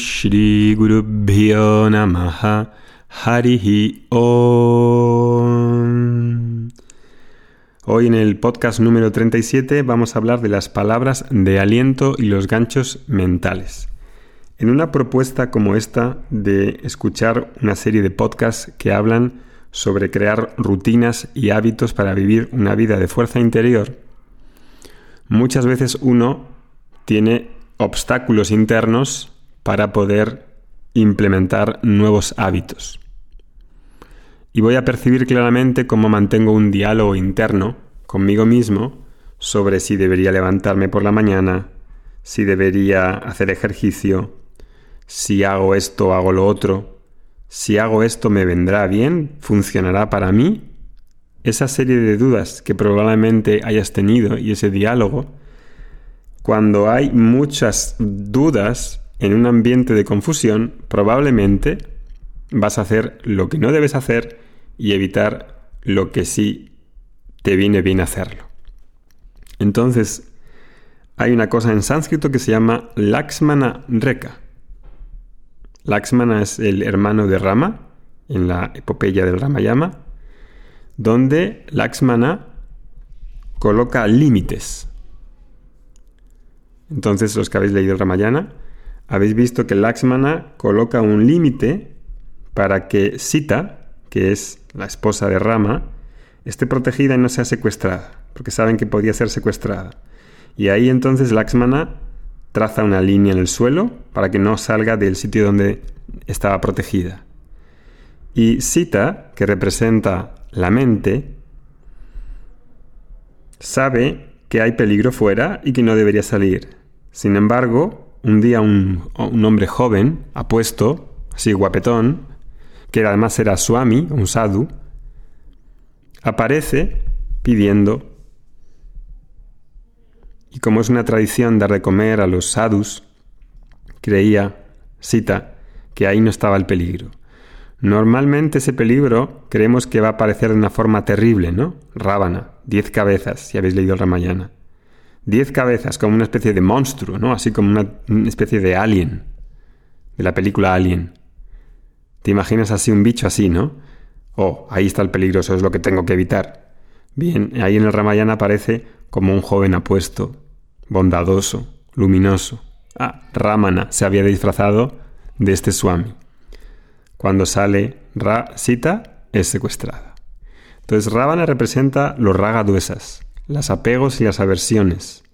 Shri Gurubhyo Namaha Harihi Om. Hoy en el podcast número 37 vamos a hablar de las palabras de aliento y los ganchos mentales. En una propuesta como esta de escuchar una serie de podcasts que hablan sobre crear rutinas y hábitos para vivir una vida de fuerza interior, muchas veces uno tiene obstáculos internos para poder implementar nuevos hábitos. Y voy a percibir claramente cómo mantengo un diálogo interno conmigo mismo sobre si debería levantarme por la mañana, si debería hacer ejercicio, si hago esto hago lo otro, si hago esto me vendrá bien, funcionará para mí. Esa serie de dudas que probablemente hayas tenido y ese diálogo, cuando hay muchas dudas en un ambiente de confusión, probablemente vas a hacer lo que no debes hacer y evitar lo que sí te viene bien hacerlo. Entonces, hay una cosa en sánscrito que se llama Lakshmana Reka. Lakshmana es el hermano de Rama en la epopeya del Ramayama, donde Lakshmana coloca límites. Entonces, los que habéis leído el Ramayana, habéis visto que Lakshmana coloca un límite para que Sita, que es la esposa de Rama, esté protegida y no sea secuestrada, porque saben que podía ser secuestrada. Y ahí entonces Lakshmana traza una línea en el suelo para que no salga del sitio donde estaba protegida. Y Sita, que representa la mente, sabe que hay peligro fuera y que no debería salir. Sin embargo, un día un, hombre joven, apuesto, así guapetón, que además era Swami, un sadhu, aparece pidiendo. Y como es una tradición dar de comer a los sadhus, creía, cita, que ahí no estaba el peligro. Normalmente ese peligro creemos que va a aparecer de una forma terrible, ¿no? Rábana, diez cabezas, si habéis leído el Ramayana. Diez cabezas, como una especie de monstruo, ¿no? Así como una, especie de alien, de la película Alien. Te imaginas así un bicho así, ¿no? Oh, ahí está el peligro, eso es lo que tengo que evitar. Bien, ahí en el Ramayana aparece como un joven apuesto, bondadoso, luminoso. Ah, Ramana se había disfrazado de este Swami. Cuando sale Ra Sita, es secuestrada. Entonces, Ravana representa los ragaduesas, los apegos y las aversiones,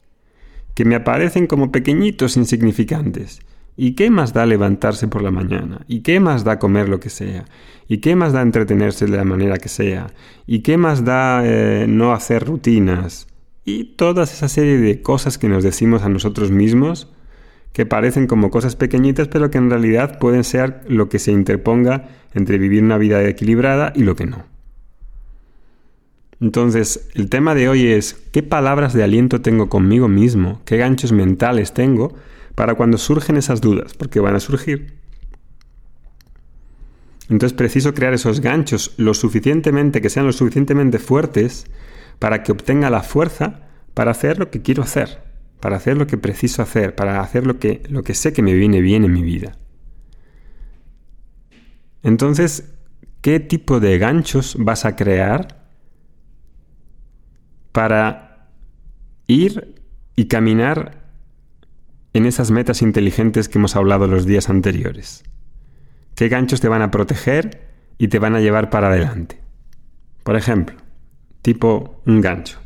que me aparecen como pequeñitos insignificantes. ¿Y qué más da levantarse por la mañana? ¿Y qué más da comer lo que sea? ¿Y qué más da entretenerse de la manera que sea? ¿Y qué más da eh, no hacer rutinas? Y toda esa serie de cosas que nos decimos a nosotros mismos que parecen como cosas pequeñitas pero que en realidad pueden ser lo que se interponga entre vivir una vida equilibrada y lo que no. Entonces, el tema de hoy es qué palabras de aliento tengo conmigo mismo, qué ganchos mentales tengo para cuando surgen esas dudas, porque van a surgir. Entonces preciso crear esos ganchos lo suficientemente, que sean lo suficientemente fuertes para que obtenga la fuerza para hacer lo que quiero hacer, para hacer lo que preciso hacer, para hacer lo que, lo que sé que me viene bien en mi vida. Entonces, ¿qué tipo de ganchos vas a crear para ir y caminar en esas metas inteligentes que hemos hablado los días anteriores. ¿Qué ganchos te van a proteger y te van a llevar para adelante? Por ejemplo, tipo un gancho.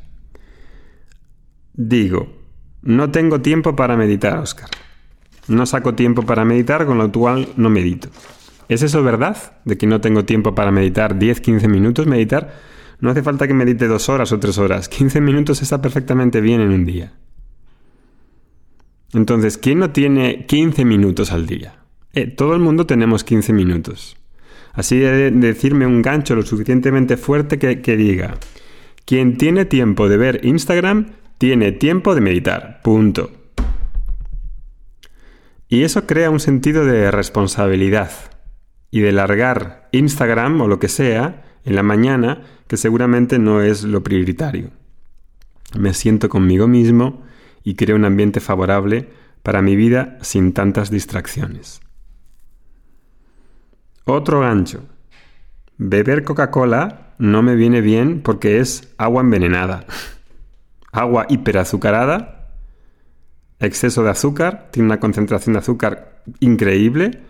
Digo, no tengo tiempo para meditar, Oscar. No saco tiempo para meditar, con lo cual no medito. ¿Es eso verdad? ¿De que no tengo tiempo para meditar 10, 15 minutos meditar? No hace falta que medite dos horas o tres horas. 15 minutos está perfectamente bien en un día. Entonces, ¿quién no tiene 15 minutos al día? Eh, todo el mundo tenemos 15 minutos. Así de decirme un gancho lo suficientemente fuerte que, que diga, quien tiene tiempo de ver Instagram, tiene tiempo de meditar. Punto. Y eso crea un sentido de responsabilidad y de largar Instagram o lo que sea en la mañana que seguramente no es lo prioritario. Me siento conmigo mismo y creo un ambiente favorable para mi vida sin tantas distracciones. Otro gancho. Beber Coca-Cola no me viene bien porque es agua envenenada. agua hiperazucarada, exceso de azúcar, tiene una concentración de azúcar increíble.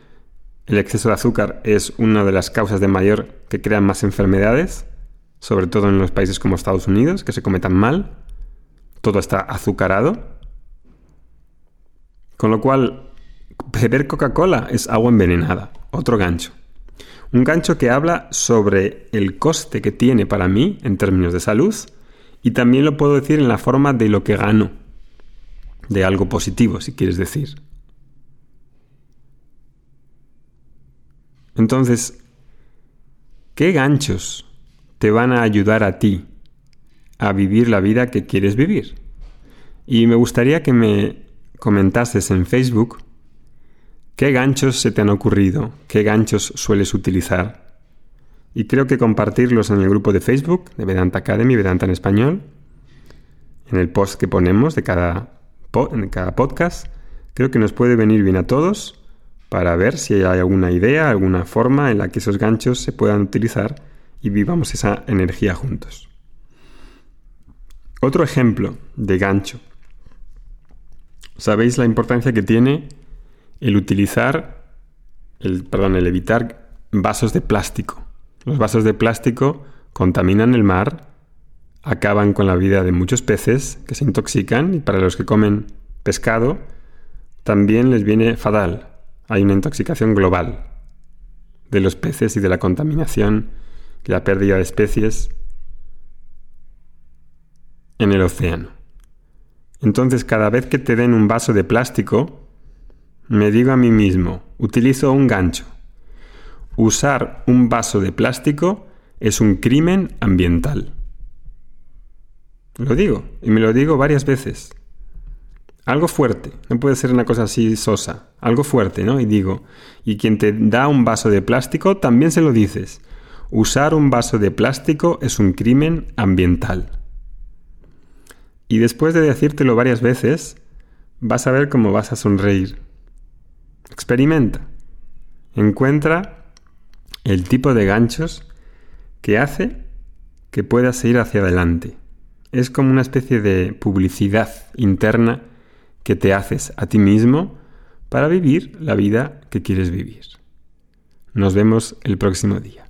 El exceso de azúcar es una de las causas de mayor que crean más enfermedades, sobre todo en los países como Estados Unidos, que se cometan mal. Todo está azucarado. Con lo cual, beber Coca-Cola es agua envenenada. Otro gancho. Un gancho que habla sobre el coste que tiene para mí en términos de salud y también lo puedo decir en la forma de lo que gano, de algo positivo, si quieres decir. Entonces, ¿qué ganchos te van a ayudar a ti a vivir la vida que quieres vivir? Y me gustaría que me comentases en Facebook qué ganchos se te han ocurrido, qué ganchos sueles utilizar. Y creo que compartirlos en el grupo de Facebook de Vedanta Academy, Vedanta en español, en el post que ponemos de cada, en cada podcast, creo que nos puede venir bien a todos para ver si hay alguna idea, alguna forma en la que esos ganchos se puedan utilizar y vivamos esa energía juntos. Otro ejemplo de gancho. ¿Sabéis la importancia que tiene el utilizar, el, perdón, el evitar vasos de plástico? Los vasos de plástico contaminan el mar, acaban con la vida de muchos peces que se intoxican y para los que comen pescado también les viene fatal. Hay una intoxicación global de los peces y de la contaminación y la pérdida de especies en el océano. Entonces cada vez que te den un vaso de plástico, me digo a mí mismo, utilizo un gancho usar un vaso de plástico es un crimen ambiental. Lo digo, y me lo digo varias veces. Algo fuerte, no puede ser una cosa así sosa, algo fuerte, ¿no? Y digo, y quien te da un vaso de plástico también se lo dices. Usar un vaso de plástico es un crimen ambiental. Y después de decírtelo varias veces, vas a ver cómo vas a sonreír. Experimenta. Encuentra el tipo de ganchos que hace que puedas ir hacia adelante. Es como una especie de publicidad interna que te haces a ti mismo para vivir la vida que quieres vivir. Nos vemos el próximo día.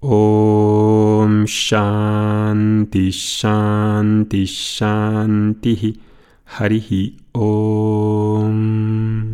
Om Shanti Shanti Shanti Harihi Om